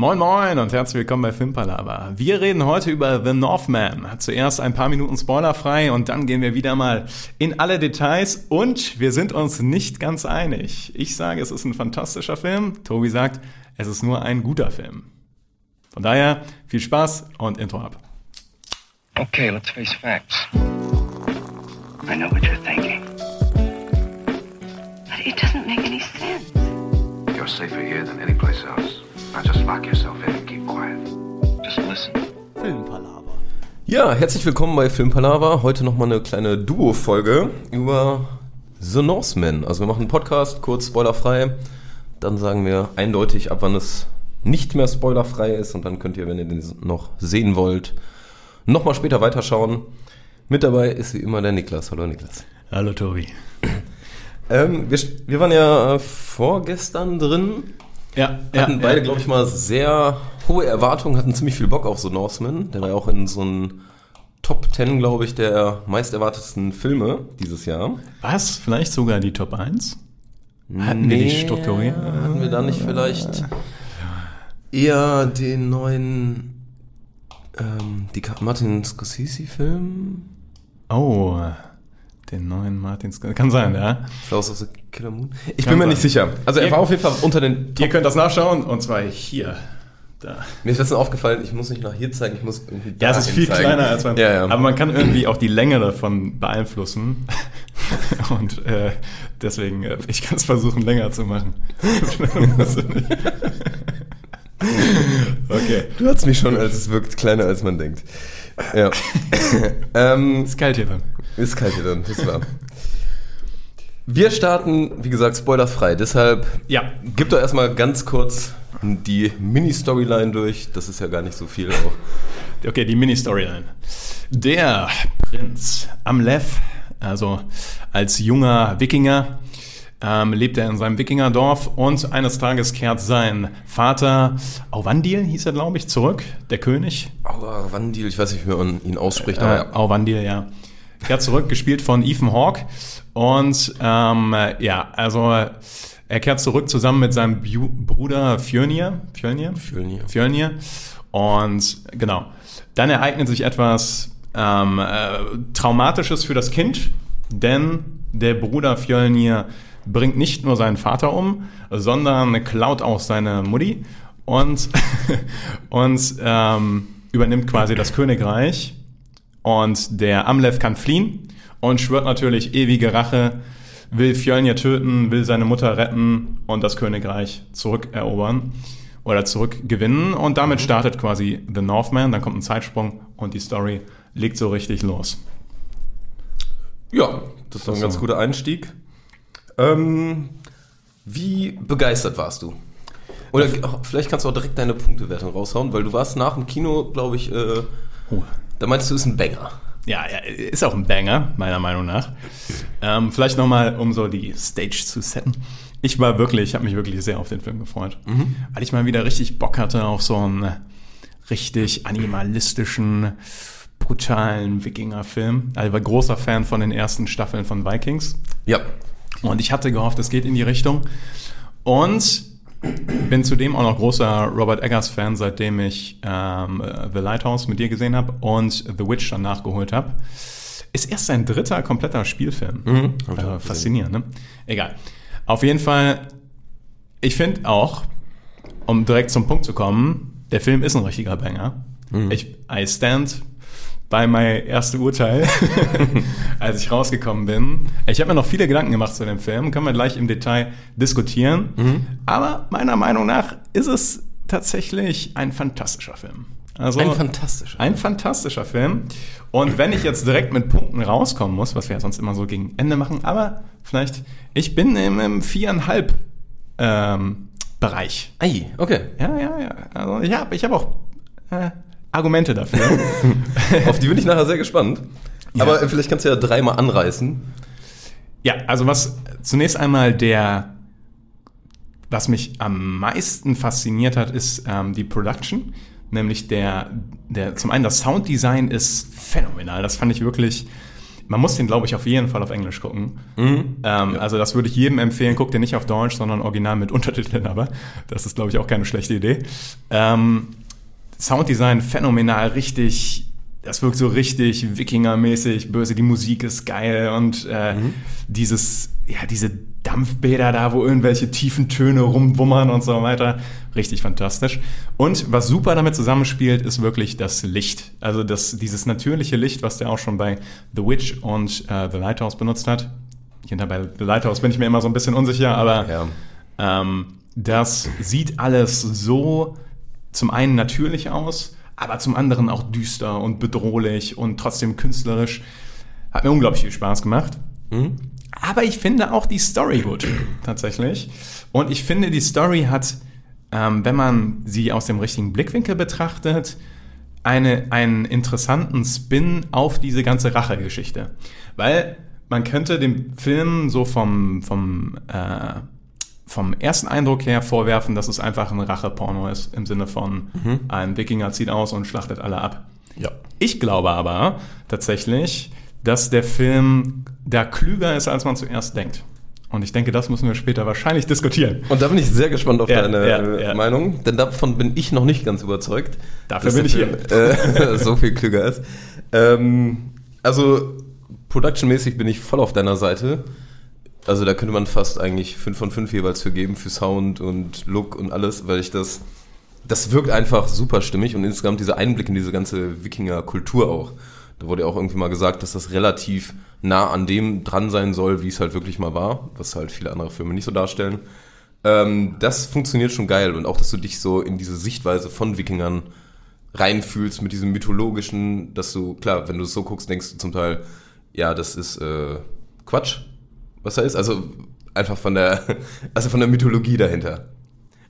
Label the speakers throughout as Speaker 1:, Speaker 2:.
Speaker 1: Moin Moin und herzlich willkommen bei Filmpalava. Wir reden heute über The Northman. Zuerst ein paar Minuten spoilerfrei und dann gehen wir wieder mal in alle Details und wir sind uns nicht ganz einig. Ich sage, es ist ein fantastischer Film. Tobi sagt, es ist nur ein guter Film. Von daher viel Spaß und Intro ab.
Speaker 2: Okay, let's face facts. I know what you're thinking.
Speaker 3: But it doesn't make any sense.
Speaker 4: You're safer here than any place else. Now just lock yourself in and keep quiet.
Speaker 2: Just listen.
Speaker 1: Filmpalava.
Speaker 5: Ja, herzlich willkommen bei Filmpalava. Heute nochmal eine kleine Duo-Folge über The Northman. Also wir machen einen Podcast, kurz spoilerfrei. Dann sagen wir eindeutig, ab wann es nicht mehr spoilerfrei ist. Und dann könnt ihr, wenn ihr den noch sehen wollt, nochmal später weiterschauen. Mit dabei ist wie immer der Niklas. Hallo Niklas.
Speaker 1: Hallo Tobi.
Speaker 5: Ähm, wir, wir waren ja äh, vorgestern drin.
Speaker 1: Ja,
Speaker 5: Hatten beide, glaube ich, mal sehr hohe Erwartungen, hatten ziemlich viel Bock auf so Northman. Der war ja auch in so einen Top 10, glaube ich, der meist erwartetsten Filme dieses Jahr.
Speaker 1: Was? Vielleicht sogar die Top 1? Hatten wir die strukturiert?
Speaker 5: Hatten wir da nicht vielleicht eher den neuen ähm, die Martin Scorsese-Film?
Speaker 1: Oh, den neuen Martin Sc- Kann sein, ja.
Speaker 5: Flowers of the Killer Moon? Ich
Speaker 1: Kann
Speaker 5: bin mir
Speaker 1: sein.
Speaker 5: nicht sicher. Also er
Speaker 1: Ihr-
Speaker 5: war auf jeden Fall unter den
Speaker 1: Ihr könnt das nachschauen und zwar hier. Da.
Speaker 5: Mir ist letztens aufgefallen, ich muss nicht nach hier zeigen, ich muss irgendwie
Speaker 1: Ja, es ist viel
Speaker 5: zeigen.
Speaker 1: kleiner als man.
Speaker 5: Ja, ja.
Speaker 1: Aber man kann irgendwie auch die Länge davon beeinflussen. Und äh, deswegen, äh, ich kann es versuchen, länger zu machen. okay.
Speaker 5: Du hast mich schon, als es wirkt kleiner, als man denkt. Ja. ähm,
Speaker 1: Ist kalt hier dann.
Speaker 5: Ist hier dann, ist wahr. Wir starten, wie gesagt, spoilerfrei. Deshalb
Speaker 1: Ja.
Speaker 5: gib doch erstmal ganz kurz die Mini-Storyline durch. Das ist ja gar nicht so viel auch.
Speaker 1: Okay, die Mini-Storyline. Der Prinz Amleth, also als junger Wikinger, ähm, lebt er in seinem Wikingerdorf und eines Tages kehrt sein Vater, Auvandil hieß er, glaube ich, zurück, der König.
Speaker 5: Aua, Wandil, ich weiß nicht, wie man ihn ausspricht,
Speaker 1: Äh,
Speaker 5: aber
Speaker 1: Auvandil, ja. Kehrt zurück, gespielt von Ethan Hawke. Und ähm, ja, also er kehrt zurück zusammen mit seinem Bu Bruder Fjölnir. Fjölnir?
Speaker 5: Fjölnir.
Speaker 1: Fjölnir. Und genau, dann ereignet sich etwas ähm, äh, Traumatisches für das Kind, denn der Bruder Fjölnir bringt nicht nur seinen Vater um, sondern klaut auch seine Mutti und, und ähm, übernimmt quasi das Königreich. Und der Amleth kann fliehen und schwört natürlich ewige Rache, will Fjölnir töten, will seine Mutter retten und das Königreich zurückerobern oder zurückgewinnen. Und damit startet quasi The Northman, dann kommt ein Zeitsprung und die Story legt so richtig los.
Speaker 5: ja, das war ein
Speaker 1: So.
Speaker 5: ganz guter Einstieg. Ähm, wie begeistert warst du? Oder vielleicht kannst du auch direkt deine Punktewertung raushauen, weil du warst nach dem Kino, glaube ich, äh,
Speaker 1: Oh.
Speaker 5: Da meinst du, ist ein Banger.
Speaker 1: Ja, ist auch ein Banger, meiner Meinung nach. Ähm, vielleicht nochmal, um so die Stage zu setten. Ich war wirklich, ich habe mich wirklich sehr auf den Film gefreut, weil ich mal wieder richtig Bock hatte auf so einen richtig animalistischen, brutalen Wikinger-Film. Also ich war großer Fan von den ersten Staffeln von Vikings.
Speaker 5: Ja.
Speaker 1: Und ich hatte gehofft, es geht in die Richtung. Und bin zudem auch noch großer Robert Eggers-Fan, seitdem ich ähm, äh, The Lighthouse mit dir gesehen habe und The Witch dann nachgeholt habe. Ist erst sein dritter kompletter Spielfilm.
Speaker 5: auch
Speaker 1: äh, faszinierend, ne? Egal. Auf jeden Fall, ich finde auch, um direkt zum Punkt zu kommen, der Film ist ein richtiger Banger. Ich, I stand bei mein erstes Urteil, als ich rausgekommen bin. Ich habe mir noch viele Gedanken gemacht zu dem Film, können wir gleich im Detail diskutieren. Aber meiner Meinung nach ist es tatsächlich ein fantastischer Film. Also,
Speaker 5: Ein fantastischer.
Speaker 1: Ein fantastischer Film. Und wenn ich jetzt direkt mit Punkten rauskommen muss, was wir ja sonst immer so gegen Ende machen, aber vielleicht, ich bin im, im viereinhalb ähm, Bereich.
Speaker 5: Ei, okay.
Speaker 1: Ja, ja, ja. Also ich habe ich hab auch äh, Argumente dafür.
Speaker 5: Auf die bin ich nachher sehr gespannt.
Speaker 1: Ja.
Speaker 5: Aber vielleicht kannst du ja dreimal anreißen.
Speaker 1: ja, also was zunächst einmal der, was mich am meisten fasziniert hat, ist ähm, die Production. Nämlich der, der, zum einen das Sounddesign ist phänomenal. Das fand ich wirklich man muss den, glaube ich, auf jeden Fall auf Englisch gucken.
Speaker 5: Mhm.
Speaker 1: Ähm, Also das würde ich jedem empfehlen. Guckt den nicht auf Deutsch, sondern original mit Untertiteln, aber das ist, glaube ich, auch keine schlechte Idee. Ähm, Sounddesign phänomenal, richtig, das wirkt so richtig Wikinger-mäßig, böse, die Musik ist geil und äh, dieses, ja, diese Dampfbäder da, wo irgendwelche tiefen Töne rumwummern und so weiter, richtig fantastisch. Und was super damit zusammenspielt, ist wirklich das Licht. Also das, dieses natürliche Licht, was der auch schon bei The Witch und äh, The Lighthouse benutzt hat. Hinter bei The Lighthouse bin ich mir immer so ein bisschen unsicher, aber
Speaker 5: Ja.
Speaker 1: ähm, das sieht alles so zum einen natürlich aus, aber zum anderen auch düster und bedrohlich und trotzdem künstlerisch. Hat mir unglaublich viel Spaß gemacht. Aber ich finde auch die Story gut, tatsächlich. Und ich finde, die Story hat, ähm, wenn man sie aus dem richtigen Blickwinkel betrachtet, eine, einen interessanten Spin auf diese ganze Rachegeschichte. Weil man könnte dem Film so vom, vom, äh, vom ersten Eindruck her vorwerfen, dass es einfach ein Racheporno ist, im Sinne von ein Wikinger zieht aus und schlachtet alle ab.
Speaker 5: Ja.
Speaker 1: Ich glaube aber tatsächlich, dass der Film da klüger ist, als man zuerst denkt. Und ich denke, das müssen wir später wahrscheinlich diskutieren.
Speaker 5: Und da bin ich sehr gespannt auf
Speaker 1: Ja,
Speaker 5: deine
Speaker 1: ja,
Speaker 5: äh,
Speaker 1: ja.
Speaker 5: Meinung, denn davon bin ich noch nicht ganz überzeugt.
Speaker 1: Dafür bin ich
Speaker 5: Film, Äh, so viel klüger ist. Ähm, also, productionmäßig bin ich voll auf deiner Seite. Also, da könnte man fast eigentlich 5 von 5 jeweils für geben, für Sound und Look und alles, weil ich das. Das wirkt einfach super stimmig und insgesamt dieser Einblick in diese ganze Wikinger-Kultur auch. Da wurde ja auch irgendwie mal gesagt, dass das relativ nah an dem dran sein soll, wie es halt wirklich mal war, was halt viele andere Filme nicht so darstellen. Ähm, das funktioniert schon geil und auch, dass du dich so in diese Sichtweise von Wikingern reinfühlst mit diesem mythologischen, dass du, klar, wenn du es so guckst, denkst du zum Teil, ja, das ist äh, Quatsch, was da ist. Also einfach von der, also von der Mythologie dahinter.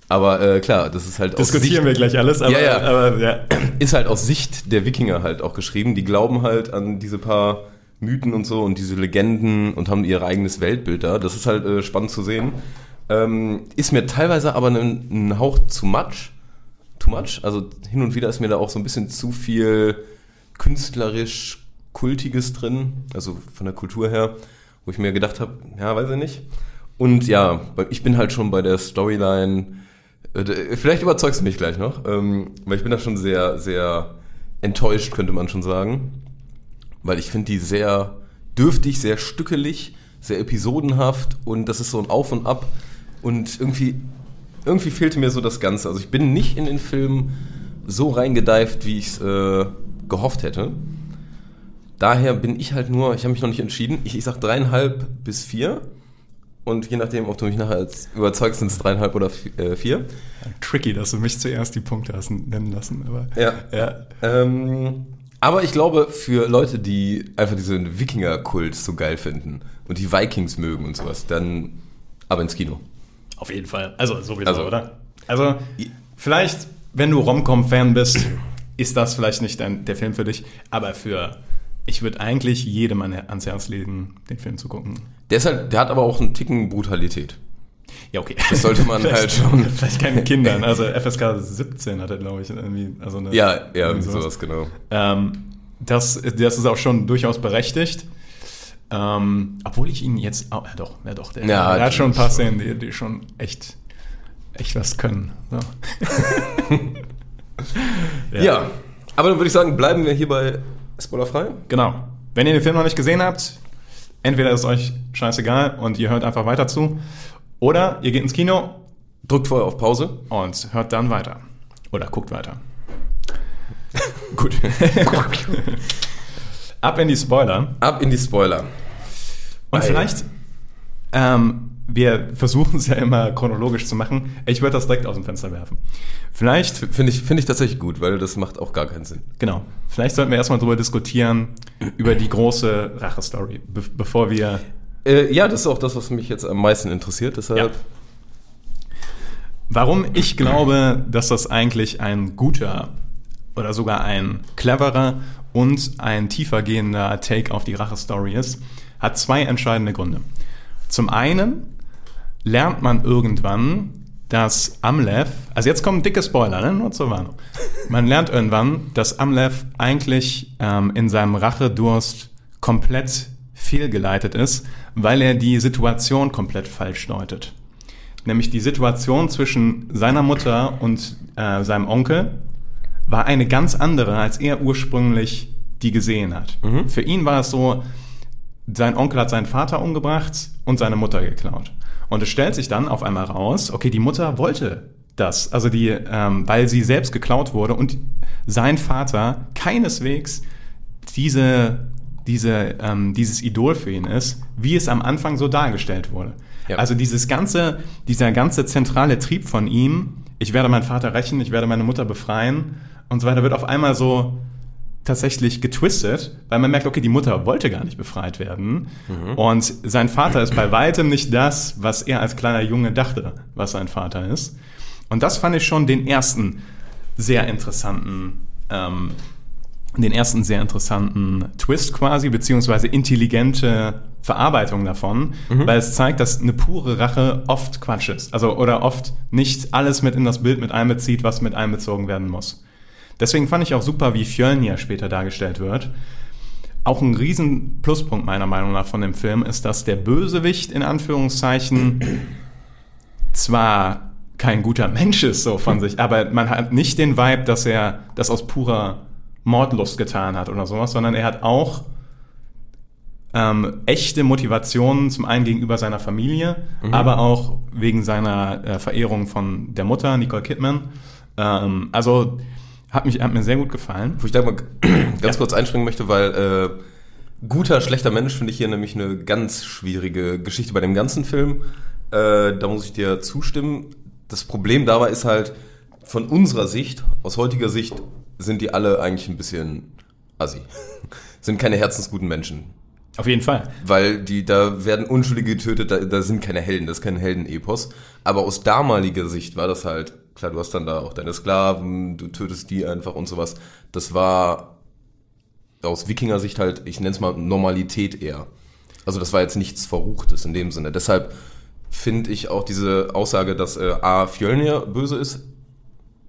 Speaker 5: Aber äh, klar, das ist halt aus
Speaker 1: Diskutieren wir gleich alles, aber
Speaker 5: Ja, ja.
Speaker 1: aber ja.
Speaker 5: ist halt aus Sicht der Wikinger halt auch geschrieben. Die glauben halt an diese paar Mythen und so und diese Legenden und haben ihr eigenes Weltbild da. Das ist halt äh, spannend zu sehen. Ähm, ist mir teilweise aber ein, ein Hauch zu much. Too much. Also hin und wieder ist mir da auch so ein bisschen zu viel künstlerisch Kultiges drin. Also von der Kultur her, wo ich mir gedacht habe, ja, weiß ich nicht. Und ja, ich bin halt schon bei der Storyline äh, Vielleicht überzeugst du mich gleich noch, ähm, weil ich bin da schon sehr, sehr enttäuscht, könnte man schon sagen. Weil ich finde die sehr dürftig, sehr stückelig, sehr episodenhaft und das ist so ein Auf und Ab und irgendwie, irgendwie fehlte mir so das Ganze. Also ich bin nicht in den Film so reingedeift, wie ich es äh, gehofft hätte. Daher bin ich halt nur, ich habe mich noch nicht entschieden. Ich, ich sag dreieinhalb bis vier. Und je nachdem, ob du mich nachher als überzeugst, sind es dreieinhalb oder äh, vier.
Speaker 1: Tricky, dass du mich zuerst die Punkte hast nennen lassen. Aber
Speaker 5: Ja.
Speaker 1: ja.
Speaker 5: Ähm, aber ich glaube, für Leute, die einfach diesen Wikinger-Kult so geil finden und die Vikings mögen und sowas, dann aber ins Kino.
Speaker 1: Auf jeden Fall. Also sowieso,
Speaker 5: Also-
Speaker 1: oder? Also vielleicht, wenn du Rom-Com-Fan bist, ist das vielleicht nicht dein, der Film für dich. Aber für, ich würde eigentlich jedem an, ans Herz legen, den Film zu gucken.
Speaker 5: Der, ist halt, der hat aber auch einen Ticken Brutalität.
Speaker 1: Ja, okay.
Speaker 5: Das sollte man halt schon.
Speaker 1: Vielleicht keine Kindern. Also FSK 17 hat er, glaube ich, irgendwie. Also eine,
Speaker 5: Ja, ja,
Speaker 1: irgendwie
Speaker 5: sowas, genau.
Speaker 1: Ähm, das, das ist auch schon durchaus berechtigt. Ähm, obwohl ich ihn jetzt auch, ja doch, ja doch, der,
Speaker 5: Ja,
Speaker 1: der hat schon ein paar Szenen, die, die schon echt, echt was können. So.
Speaker 5: Ja. aber dann würde ich sagen, bleiben wir hier bei Spoilerfrei.
Speaker 1: Genau. Wenn ihr den Film noch nicht gesehen habt, entweder ist euch scheißegal und ihr hört einfach weiter zu, oder ihr geht ins Kino
Speaker 5: Drückt vorher auf Pause.
Speaker 1: und hört dann weiter. Oder guckt weiter.
Speaker 5: Gut.
Speaker 1: Ab in die Spoiler.
Speaker 5: Ab in die Spoiler.
Speaker 1: Und
Speaker 5: Ei.
Speaker 1: vielleicht, ähm, wir versuchen es ja immer chronologisch zu machen. Ich würde das direkt aus dem Fenster werfen. Vielleicht,
Speaker 5: Finde ich, finde ich tatsächlich gut, weil das macht auch gar keinen Sinn.
Speaker 1: genau, vielleicht sollten wir erstmal darüber diskutieren, über die große Rache-Story, be bevor wir.
Speaker 5: Äh, ja, das ist auch das, was mich jetzt am meisten interessiert. Deshalb.
Speaker 1: Ja. Warum ich glaube, dass das eigentlich ein guter oder sogar ein cleverer und ein tiefergehender Take auf die Rache-Story ist, hat zwei entscheidende Gründe. Zum einen lernt man irgendwann, dass Amlev, also jetzt kommen dicke Spoiler, ne? nur zur Warnung. Man lernt irgendwann, dass Amlev eigentlich ähm, in seinem Rachedurst komplett fehlgeleitet ist, weil er die Situation komplett falsch deutet. Nämlich die Situation zwischen seiner Mutter und äh, seinem Onkel war eine ganz andere, als er ursprünglich die gesehen hat. Für ihn war es so, sein Onkel hat seinen Vater umgebracht und seine Mutter geklaut. Und es stellt sich dann auf einmal raus, okay, die Mutter wollte das, also die, ähm, weil sie selbst geklaut wurde und sein Vater keineswegs diese, diese, ähm, dieses Idol für ihn ist, wie es am Anfang so dargestellt wurde.
Speaker 5: Ja.
Speaker 1: Also dieses ganze, dieser ganze zentrale Trieb von ihm, ich werde meinen Vater rächen, ich werde meine Mutter befreien und so weiter, wird auf einmal so tatsächlich getwistet, weil man merkt, okay, die Mutter wollte gar nicht befreit werden. Und sein Vater ist bei weitem nicht das, was er als kleiner Junge dachte, was sein Vater ist. Und das fand ich schon den ersten sehr interessanten, ähm, den ersten sehr interessanten Twist quasi, beziehungsweise intelligente Verarbeitung davon, weil es zeigt, dass eine pure Rache oft Quatsch ist. Also, oder oft nicht alles mit in das Bild mit einbezieht, was mit einbezogen werden muss. Deswegen fand ich auch super, wie Fjölnir später dargestellt wird. Auch ein riesen Pluspunkt meiner Meinung nach von dem Film ist, dass der Bösewicht in Anführungszeichen zwar kein guter Mensch ist so von sich, aber man hat nicht den Vibe, dass er das aus purer Mordlust getan hat oder sowas, sondern er hat auch ähm, echte Motivationen, zum einen gegenüber seiner Familie, aber auch wegen seiner äh, Verehrung von der Mutter, Nicole Kidman. Ähm, also hat, mich, hat mir sehr gut gefallen.
Speaker 5: Wo ich da mal ganz kurz einspringen möchte, weil äh, guter, schlechter Mensch finde ich hier nämlich eine ganz schwierige Geschichte bei dem ganzen Film. Äh, da muss ich dir zustimmen. Das Problem dabei ist halt, von unserer Sicht, aus heutiger Sicht, sind die alle eigentlich ein bisschen assi. sind keine herzensguten Menschen.
Speaker 1: Auf jeden Fall.
Speaker 5: Weil die, da werden Unschuldige getötet, da, da sind keine Helden, das ist kein Heldenepos. Aber aus damaliger Sicht war das halt, klar, du hast dann da auch deine Sklaven, du tötest die einfach und sowas. Das war aus Wikinger-Sicht halt, ich nenne es mal Normalität eher. Also das war jetzt nichts Verruchtes in dem Sinne. Deshalb finde ich auch diese Aussage, dass äh, A. Fjölnir böse ist,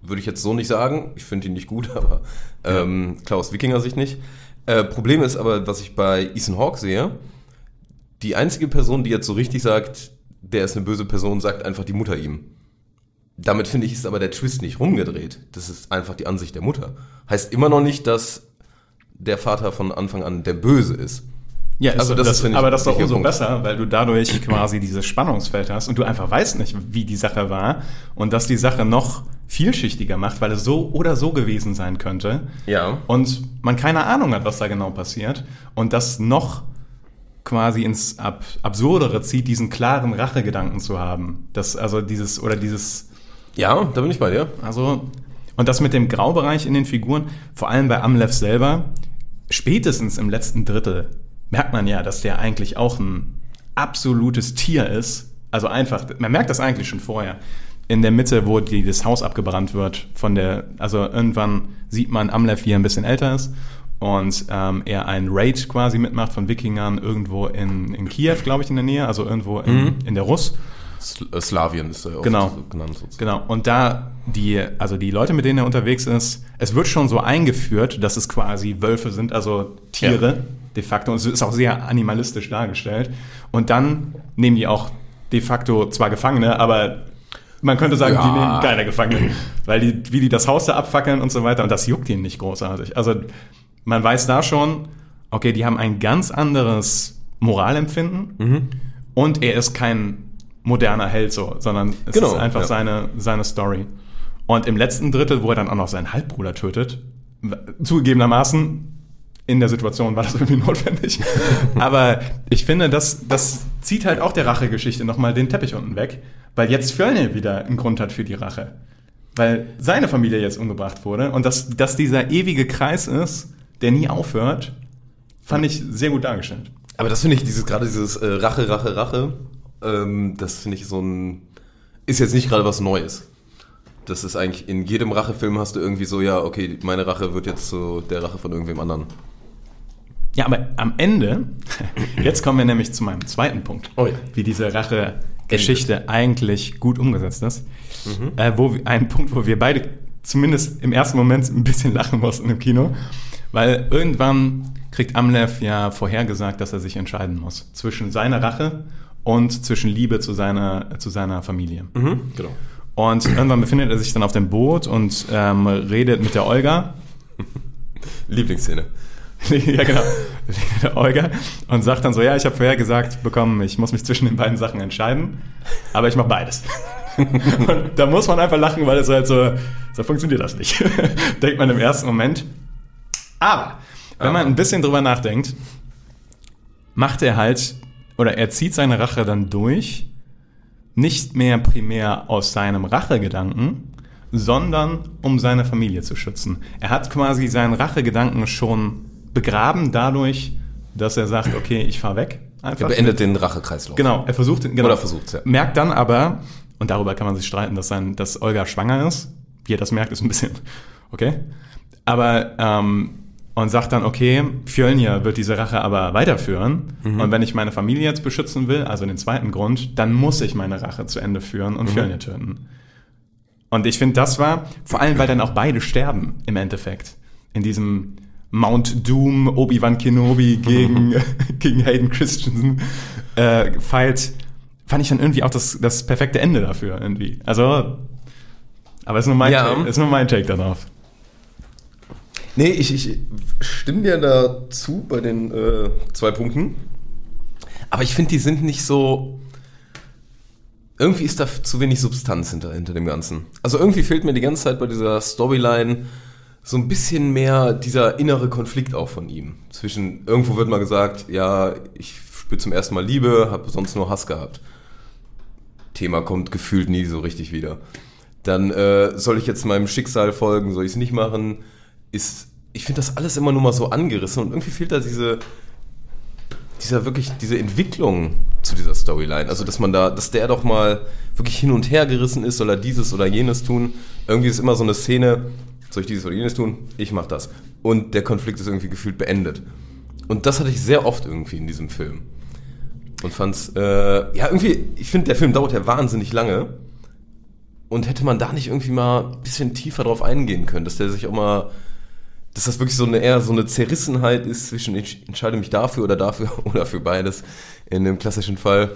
Speaker 5: würde ich jetzt so nicht sagen. Ich finde ihn nicht gut, aber ähm, klar aus Wikinger-Sicht nicht. Äh, Problem ist aber, was ich bei Ethan Hawke sehe, die einzige Person, die jetzt so richtig sagt, der ist eine böse Person, sagt einfach die Mutter ihm. Damit finde ich, ist aber der Twist nicht rumgedreht. Das ist einfach die Ansicht der Mutter. Heißt immer noch nicht, dass der Vater von Anfang an der Böse ist.
Speaker 1: Ja,
Speaker 5: Also das
Speaker 1: das,
Speaker 5: finde ich
Speaker 1: aber das ist doch umso
Speaker 5: Punkt.
Speaker 1: besser, weil du dadurch quasi dieses Spannungsfeld hast und du einfach weißt nicht, wie die Sache war und dass die Sache noch vielschichtiger macht, weil es so oder so gewesen sein könnte.
Speaker 5: Ja.
Speaker 1: Und man keine Ahnung hat, was da genau passiert und das noch quasi ins Ab Absurdere zieht, diesen klaren Rachegedanken zu haben. Das, also dieses, oder dieses,
Speaker 5: Ja, da bin ich bei dir.
Speaker 1: also, und das mit dem Graubereich in den Figuren, vor allem bei Amlev selber, spätestens im letzten Drittel merkt man ja, dass der eigentlich auch ein absolutes Tier ist. Also einfach, man merkt das eigentlich schon vorher. In der Mitte, wo die, das Haus abgebrannt wird, von der, also irgendwann sieht man Amlev, wie er ein bisschen älter ist und ähm, er einen Raid quasi mitmacht von Wikingern irgendwo in, in Kiew, glaube ich, in der Nähe, also irgendwo in, in der Russ.
Speaker 5: Äh, Slawien ist er oft
Speaker 1: Genau.
Speaker 5: so genannt. sozusagen.
Speaker 1: Genau. Und da die, also die Leute, mit denen er unterwegs ist, es wird schon so eingeführt, dass es quasi Wölfe sind, also Tiere
Speaker 5: Ja.
Speaker 1: de facto. Und es ist auch sehr animalistisch dargestellt. Und dann nehmen die auch de facto zwar Gefangene, aber man könnte sagen,
Speaker 5: Ja.
Speaker 1: die nehmen keine Gefangene. Weil die, wie die das Haus da abfackeln und so weiter. Und das juckt ihnen nicht großartig. Also man weiß da schon, okay, die haben ein ganz anderes Moralempfinden.
Speaker 5: Mhm.
Speaker 1: Und er ist kein moderner Held so, sondern es
Speaker 5: Genau,
Speaker 1: ist einfach
Speaker 5: ja.
Speaker 1: seine, seine Story. Und im letzten Drittel, wo er dann auch noch seinen Halbbruder tötet, zugegebenermaßen in der Situation war das irgendwie notwendig. Aber ich finde, das, das zieht halt auch der Rachegeschichte nochmal den Teppich unten weg, weil jetzt Fjölnir wieder einen Grund hat für die Rache. Weil seine Familie jetzt umgebracht wurde und dass, dass dieser ewige Kreis ist, der nie aufhört, fand ich sehr gut dargestellt.
Speaker 5: Aber das finde ich, dieses gerade dieses äh, Rache, Rache, Rache, ähm, das finde ich so ein, ist jetzt nicht gerade was Neues. Das ist eigentlich, in jedem Rachefilm hast du irgendwie so, ja, okay, meine Rache wird jetzt zu der Rache von irgendwem anderen.
Speaker 1: Ja, aber am Ende, jetzt kommen wir nämlich zu meinem zweiten Punkt,
Speaker 5: Oh ja.
Speaker 1: wie diese Rache-Geschichte eigentlich gut umgesetzt ist. Äh, wo ein Punkt, wo wir beide zumindest im ersten Moment ein bisschen lachen mussten im Kino, Weil irgendwann kriegt Amlev ja vorhergesagt, dass er sich entscheiden muss zwischen seiner Rache und zwischen Liebe zu seiner, zu seiner Familie.
Speaker 5: Genau.
Speaker 1: Und irgendwann befindet er sich dann auf dem Boot und ähm, redet mit der Olga.
Speaker 5: Lieblingsszene.
Speaker 1: ja, genau. Der Olga und sagt dann so, ja, ich habe vorher gesagt bekommen, ich muss mich zwischen den beiden Sachen entscheiden, aber ich mache beides. und da muss man einfach lachen, weil es halt so, so funktioniert das nicht. Denkt man im ersten Moment. Aber, wenn man ein bisschen drüber nachdenkt, macht er halt, oder er zieht seine Rache dann durch, nicht mehr primär aus seinem Rachegedanken, sondern um seine Familie zu schützen. Er hat quasi seinen Rachegedanken schon begraben dadurch, dass er sagt, okay, ich fahr weg. Einfach.
Speaker 5: Er beendet den Rachekreislauf.
Speaker 1: Genau, er versucht, genau,
Speaker 5: Oder versucht's, ja.
Speaker 1: Merkt dann aber, und darüber kann man sich streiten, dass, sein, dass Olga schwanger ist. Wie er das merkt, ist ein bisschen, okay. Aber, ähm, und sagt dann, okay, Fjölnir wird diese Rache aber weiterführen. Und wenn ich meine Familie jetzt beschützen will, also den zweiten Grund, dann muss ich meine Rache zu Ende führen und Fjölnir töten. Und ich finde, das war, vor allem, weil dann auch beide sterben im Endeffekt. In diesem Mount Doom, Obi-Wan Kenobi gegen, gegen Hayden Christensen äh, Fight, fand ich dann irgendwie auch das, das perfekte Ende dafür irgendwie. Also, aber ist nur mein,
Speaker 5: Ja.
Speaker 1: Take, ist nur mein Take darauf.
Speaker 5: Nee, ich, ich stimme dir dazu bei den äh, zwei Punkten. Aber ich finde, die sind nicht so. Irgendwie ist da zu wenig Substanz hinter, hinter dem Ganzen. Also irgendwie fehlt mir die ganze Zeit bei dieser Storyline so ein bisschen mehr dieser innere Konflikt auch von ihm. Zwischen, irgendwo wird mal gesagt, ja, ich spüre zum ersten Mal Liebe, habe sonst nur Hass gehabt. Thema kommt gefühlt nie so richtig wieder. Dann äh, soll ich jetzt meinem Schicksal folgen, soll ich es nicht machen? Ist, ich finde das alles immer nur mal so angerissen und irgendwie fehlt da diese, dieser wirklich, diese Entwicklung zu dieser Storyline. Also, dass man da, dass der doch mal wirklich hin und her gerissen ist, soll er dieses oder jenes tun. Irgendwie ist immer so eine Szene, soll ich dieses oder jenes tun? Ich mach das. Und der Konflikt ist irgendwie gefühlt beendet. Und das hatte ich sehr oft irgendwie in diesem Film. Und fand's, äh, ja, irgendwie, ich finde, der Film dauert ja wahnsinnig lange. Und hätte man da nicht irgendwie mal ein bisschen tiefer drauf eingehen können, dass der sich auch mal, dass das wirklich so eine eher so eine Zerrissenheit ist zwischen ich entscheide mich dafür oder dafür oder für beides in dem klassischen Fall,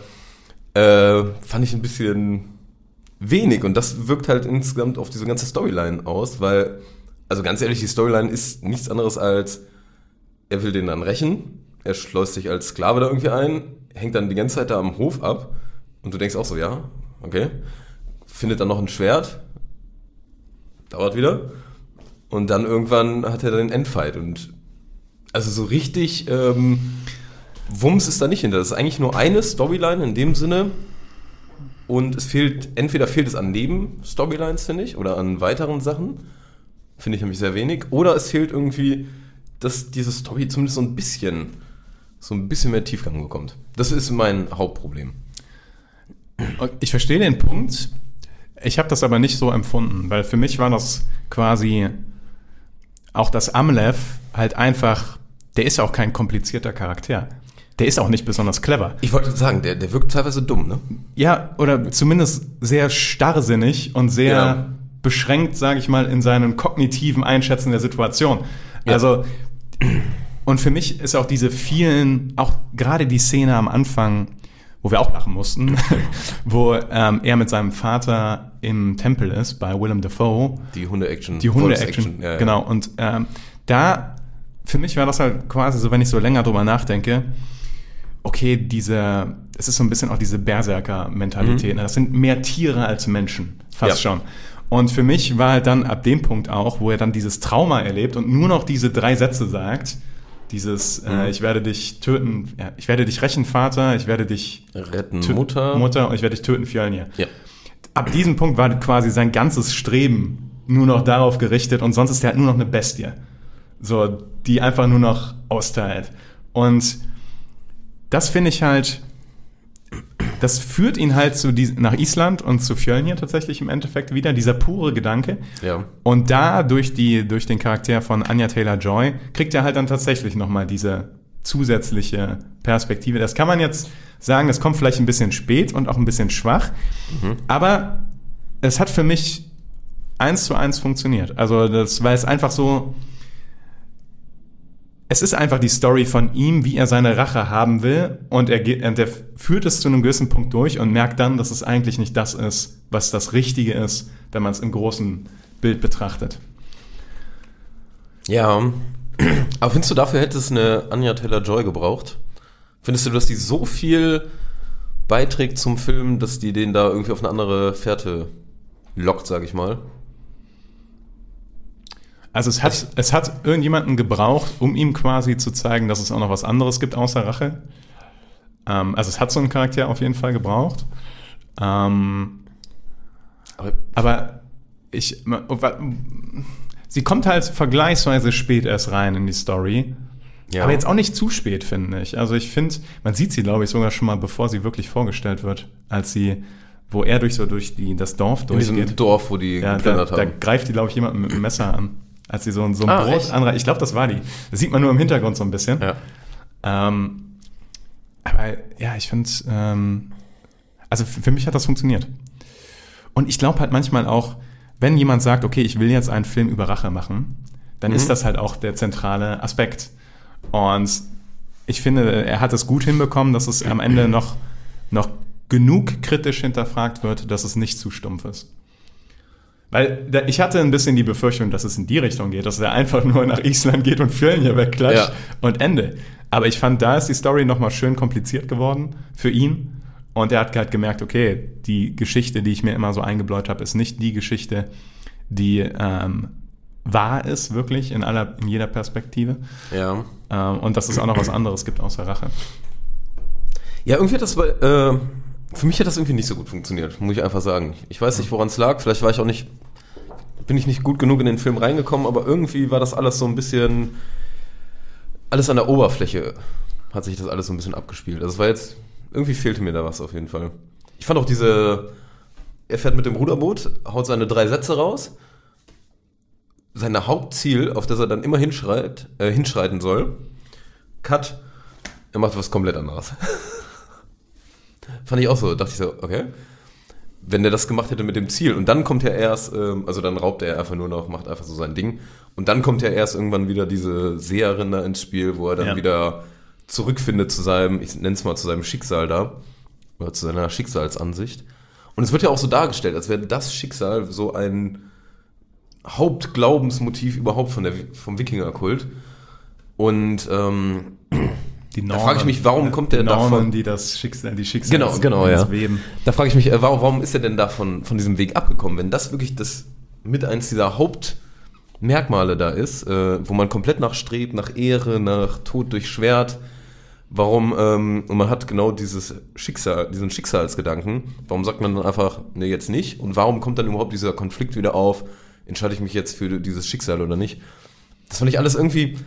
Speaker 5: äh, fand ich ein bisschen wenig. Und das wirkt halt insgesamt auf diese ganze Storyline aus, weil, also ganz ehrlich, die Storyline ist nichts anderes als, er will den dann rächen, er schleust sich als Sklave da irgendwie ein, hängt dann die ganze Zeit da am Hof ab und du denkst auch so, ja, okay, findet dann noch ein Schwert, dauert wieder und dann irgendwann hat er dann den Endfight und also so richtig ähm, Wumms ist da nicht hinter. Das ist eigentlich nur eine Storyline in dem Sinne und es fehlt, entweder fehlt es an Neben-Storylines, finde ich, oder an weiteren Sachen, finde ich nämlich sehr wenig, oder es fehlt irgendwie, dass diese Story zumindest so ein bisschen, so ein bisschen mehr Tiefgang bekommt. Das ist mein Hauptproblem.
Speaker 1: Ich verstehe den Punkt. Ich habe das aber nicht so empfunden, weil für mich war das quasi auch das Amlev halt einfach, der ist auch kein komplizierter Charakter. Der ist auch nicht besonders clever.
Speaker 5: Ich wollte sagen, der, der wirkt teilweise dumm, ne?
Speaker 1: Ja, oder zumindest sehr starrsinnig und sehr
Speaker 5: Ja.
Speaker 1: beschränkt, sage ich mal, in seinen kognitiven Einschätzen der Situation.
Speaker 5: Ja.
Speaker 1: Also, und für mich ist auch diese vielen, auch gerade die Szene am Anfang, wo wir auch lachen mussten, wo ähm, er mit seinem Vater im Tempel ist, bei Willem Dafoe.
Speaker 5: Die Hunde-Action.
Speaker 1: Die Hunde-Action,
Speaker 5: ja, ja.
Speaker 1: genau. Und ähm, da, für mich war das halt quasi so, wenn ich so länger drüber nachdenke, okay, diese, es ist so ein bisschen auch diese Berserker-Mentalität. ne? Das sind mehr Tiere als Menschen, fast
Speaker 5: Ja.
Speaker 1: schon. Und für mich war halt dann ab dem Punkt auch, wo er dann dieses Trauma erlebt und nur noch diese drei Sätze sagt, dieses, äh, ich werde dich töten, ja, ich werde dich rächen, Vater, ich werde dich
Speaker 5: Retten Mutter.
Speaker 1: Mutter und ich werde dich töten, Fjölnir
Speaker 5: Ja.
Speaker 1: ab diesem Punkt war quasi sein ganzes Streben nur noch darauf gerichtet und sonst ist er halt nur noch eine Bestie. So, die einfach nur noch austeilt. Und das finde ich halt, das führt ihn halt zu dies, nach Island und zu Fjölnir tatsächlich im Endeffekt wieder, dieser pure Gedanke.
Speaker 5: Ja.
Speaker 1: Und da durch, die, durch den Charakter von Anya Taylor-Joy kriegt er halt dann tatsächlich nochmal diese zusätzliche Perspektive. Das kann man jetzt sagen, das kommt vielleicht ein bisschen spät und auch ein bisschen schwach, aber es hat für mich eins zu eins funktioniert. Also das, weil es einfach so, es ist einfach die Story von ihm, wie er seine Rache haben will und er, und er führt es zu einem gewissen Punkt durch und merkt dann, dass es eigentlich nicht das ist, was das Richtige ist, wenn man es im großen Bild betrachtet.
Speaker 5: Ja. Aber findest du, dafür hätte es eine Anya Taylor-Joy gebraucht? Findest du, dass die so viel beiträgt zum Film, dass die den da irgendwie auf eine andere Fährte lockt, sag ich mal?
Speaker 1: Also es hat, es hat irgendjemanden gebraucht, um ihm quasi zu zeigen, dass es auch noch was anderes gibt außer Rache. Ähm, also es hat so einen Charakter auf jeden Fall gebraucht. Ähm,
Speaker 5: Aber,
Speaker 1: aber ich, sie kommt halt vergleichsweise spät erst rein in die Story.
Speaker 5: ja.
Speaker 1: Aber jetzt auch nicht zu spät, finde ich. Also ich finde, man sieht sie, glaube ich, sogar schon mal, bevor sie wirklich vorgestellt wird, als sie, wo er durch so durch die, das Dorf
Speaker 5: in diesem
Speaker 1: durchgeht.
Speaker 5: Dorf, wo die
Speaker 1: Ja, da,
Speaker 5: geplündert
Speaker 1: da
Speaker 5: haben.
Speaker 1: greift die, glaube ich, jemand mit einem Messer an. Als sie so, ein- so ein
Speaker 5: Ah,
Speaker 1: Brot
Speaker 5: echt?
Speaker 1: anreicht. Ich glaube, das war die. Das sieht man nur im Hintergrund so ein bisschen.
Speaker 5: Ja.
Speaker 1: Ähm, aber ja, ich finde, ähm, also für, für mich hat das funktioniert. Und ich glaube halt manchmal auch, wenn jemand sagt, okay, ich will jetzt einen Film über Rache machen, dann
Speaker 5: Mhm.
Speaker 1: ist das halt auch der zentrale Aspekt. Und ich finde, er hat es gut hinbekommen, dass es am Ende noch, noch genug kritisch hinterfragt wird, dass es nicht zu stumpf ist. Weil ich hatte ein bisschen die Befürchtung, dass es in die Richtung geht, dass er einfach nur nach Island geht und Fjölnir wegklatscht
Speaker 5: Ja.
Speaker 1: und Ende. Aber ich fand, da ist die Story nochmal schön kompliziert geworden für ihn. Und er hat halt gemerkt, okay, die Geschichte, die ich mir immer so eingebläut habe, ist nicht die Geschichte, die ähm, wahr ist, wirklich, in, aller, in jeder Perspektive.
Speaker 5: ja.
Speaker 1: Ähm, und dass es auch noch was anderes gibt außer Rache.
Speaker 5: Ja, irgendwie hat das bei, äh, für mich hat das irgendwie nicht so gut funktioniert, muss ich einfach sagen. Ich weiß nicht, woran es lag. Vielleicht war ich auch nicht, bin ich nicht gut genug in den Film reingekommen, aber irgendwie war das alles so ein bisschen, alles an der Oberfläche hat sich das alles so ein bisschen abgespielt. Also es war jetzt, irgendwie fehlte mir da was auf jeden Fall. Ich fand auch diese, er fährt mit dem Ruderboot, haut seine drei Sätze raus. Sein Hauptziel, auf das er dann immer hinschreit, äh, hinschreiten soll, Cut, er macht was komplett anderes. Fand ich auch so, dachte ich so, okay. Wenn der das gemacht hätte mit dem Ziel und dann kommt ja erst, ähm, also dann raubt er einfach nur noch, macht einfach so sein Ding und dann kommt ja erst irgendwann wieder diese Seherin da ins Spiel, wo er dann
Speaker 1: Ja.
Speaker 5: wieder zurückfindet zu seinem, ich nenne es mal zu seinem Schicksal da oder zu seiner Schicksalsansicht. Und es wird ja auch so dargestellt, als wäre das Schicksal so ein Hauptglaubensmotiv überhaupt von der, vom Wikingerkult. Und ähm,
Speaker 1: Die
Speaker 5: Da frage ich mich, warum kommt der
Speaker 1: Normen,
Speaker 5: davon-
Speaker 1: die das Schicksal, die Schicksal
Speaker 5: Genau, genau, ja.
Speaker 1: weben.
Speaker 5: Da frage ich mich, äh, warum, warum ist er denn da von, diesem Weg abgekommen? Wenn das wirklich das mit eins dieser Hauptmerkmale da ist, äh, wo man komplett nach strebt, nach Ehre, nach Tod durch Schwert, warum, ähm, und man hat genau dieses Schicksal, diesen Schicksalsgedanken, warum sagt man dann einfach, nee, jetzt nicht? Und warum kommt dann überhaupt dieser Konflikt wieder auf? Entscheide ich mich jetzt für dieses Schicksal oder nicht? Das fand ich alles irgendwie,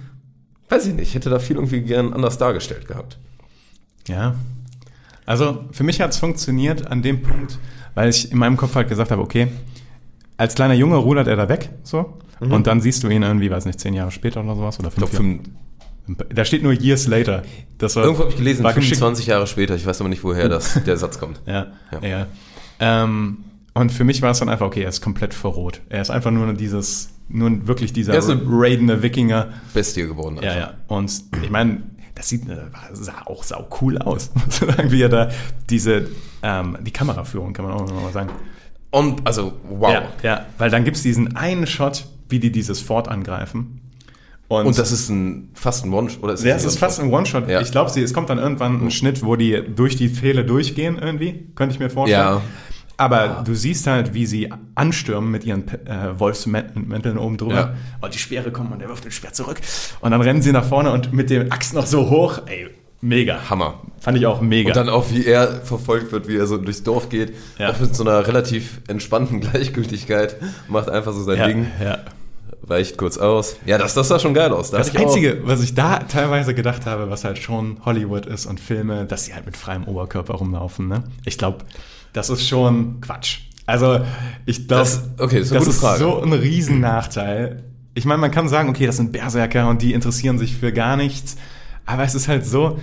Speaker 5: weiß ich nicht, hätte da viel irgendwie gern anders dargestellt gehabt.
Speaker 1: Ja. Also für mich hat es funktioniert an dem Punkt, weil ich in meinem Kopf halt gesagt habe, okay, als kleiner Junge rudert er da weg, so. Und dann siehst du ihn irgendwie, weiß nicht, zehn Jahre später oder sowas oder fünf Jahre. Da steht nur years later. Das war,
Speaker 5: Irgendwo habe ich gelesen,
Speaker 1: war geschickt.
Speaker 5: 25 Jahre später, ich weiß aber nicht, woher das, der Satz kommt.
Speaker 1: Ja,
Speaker 5: Ja.
Speaker 1: ja. Ähm, und für mich war es dann einfach, okay, er ist komplett verroht. Er ist einfach nur dieses, nur wirklich dieser
Speaker 5: Er ist
Speaker 1: raidende Wikinger.
Speaker 5: Bestie geworden.
Speaker 1: Ja,
Speaker 5: einfach.
Speaker 1: ja. Und ich meine, das sieht äh, sah auch sau cool aus, wie er da diese, ähm, die Kameraführung kann man auch noch mal sagen.
Speaker 5: Und, also, wow.
Speaker 1: Ja, ja, weil dann gibt es diesen einen Shot, wie die dieses Fort angreifen.
Speaker 5: Und das ist ein, fast ein One, oder ist
Speaker 1: Ja, es ist fast ein One-Shot.
Speaker 5: Ja.
Speaker 1: Ich glaube, es kommt dann irgendwann ein Schnitt, wo die durch die Pfähle durchgehen irgendwie, könnte ich mir vorstellen.
Speaker 5: Ja.
Speaker 1: Aber du siehst halt, wie sie anstürmen mit ihren äh, Wolfsmänteln oben drüber.
Speaker 5: Ja.
Speaker 1: Und die Speere kommen und er wirft den Speer zurück. Und dann rennen sie nach vorne und mit dem Axt noch so hoch. Ey, mega.
Speaker 5: Hammer.
Speaker 1: Fand ich auch mega.
Speaker 5: Und dann auch, wie er verfolgt wird, wie er so durchs Dorf geht.
Speaker 1: Ja.
Speaker 5: Auch mit so einer relativ entspannten Gleichgültigkeit. Macht einfach so sein
Speaker 1: ja,
Speaker 5: Ding,
Speaker 1: ja.
Speaker 5: weicht kurz aus. Ja, das, das sah schon geil aus. Da
Speaker 1: Das Einzige, was ich da teilweise gedacht habe, was halt schon Hollywood ist und Filme, dass sie halt mit freiem Oberkörper rumlaufen. Ne? Ich glaube, das ist schon Quatsch. Also ich glaube,
Speaker 5: Das- okay, das ist
Speaker 1: das ist so ein Riesennachteil. Ich meine, man kann sagen, okay, das sind Berserker und die interessieren sich für gar nichts. Aber es ist halt so,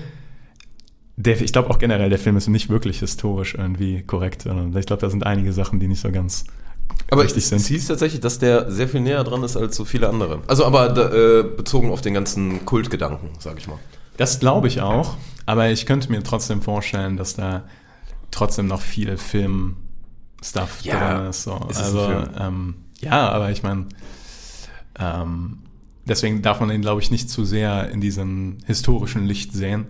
Speaker 1: der, ich glaube auch generell, der Film ist nicht wirklich historisch irgendwie korrekt. Ich glaube, da sind einige Sachen, die nicht so ganz
Speaker 5: Aber
Speaker 1: richtig sind.
Speaker 5: es hieß tatsächlich, dass der sehr viel näher dran ist als so viele andere. Also aber äh, bezogen auf den ganzen Kultgedanken, sag ich mal.
Speaker 1: Das glaube ich auch, aber ich könnte mir trotzdem vorstellen, dass da trotzdem noch viel Film-Stuff
Speaker 5: Ja,
Speaker 1: drin ist. So.
Speaker 5: ist
Speaker 1: also, ähm, ja, aber ich meine, ähm, deswegen darf man ihn, glaube ich, nicht zu sehr in diesem historischen Licht sehen.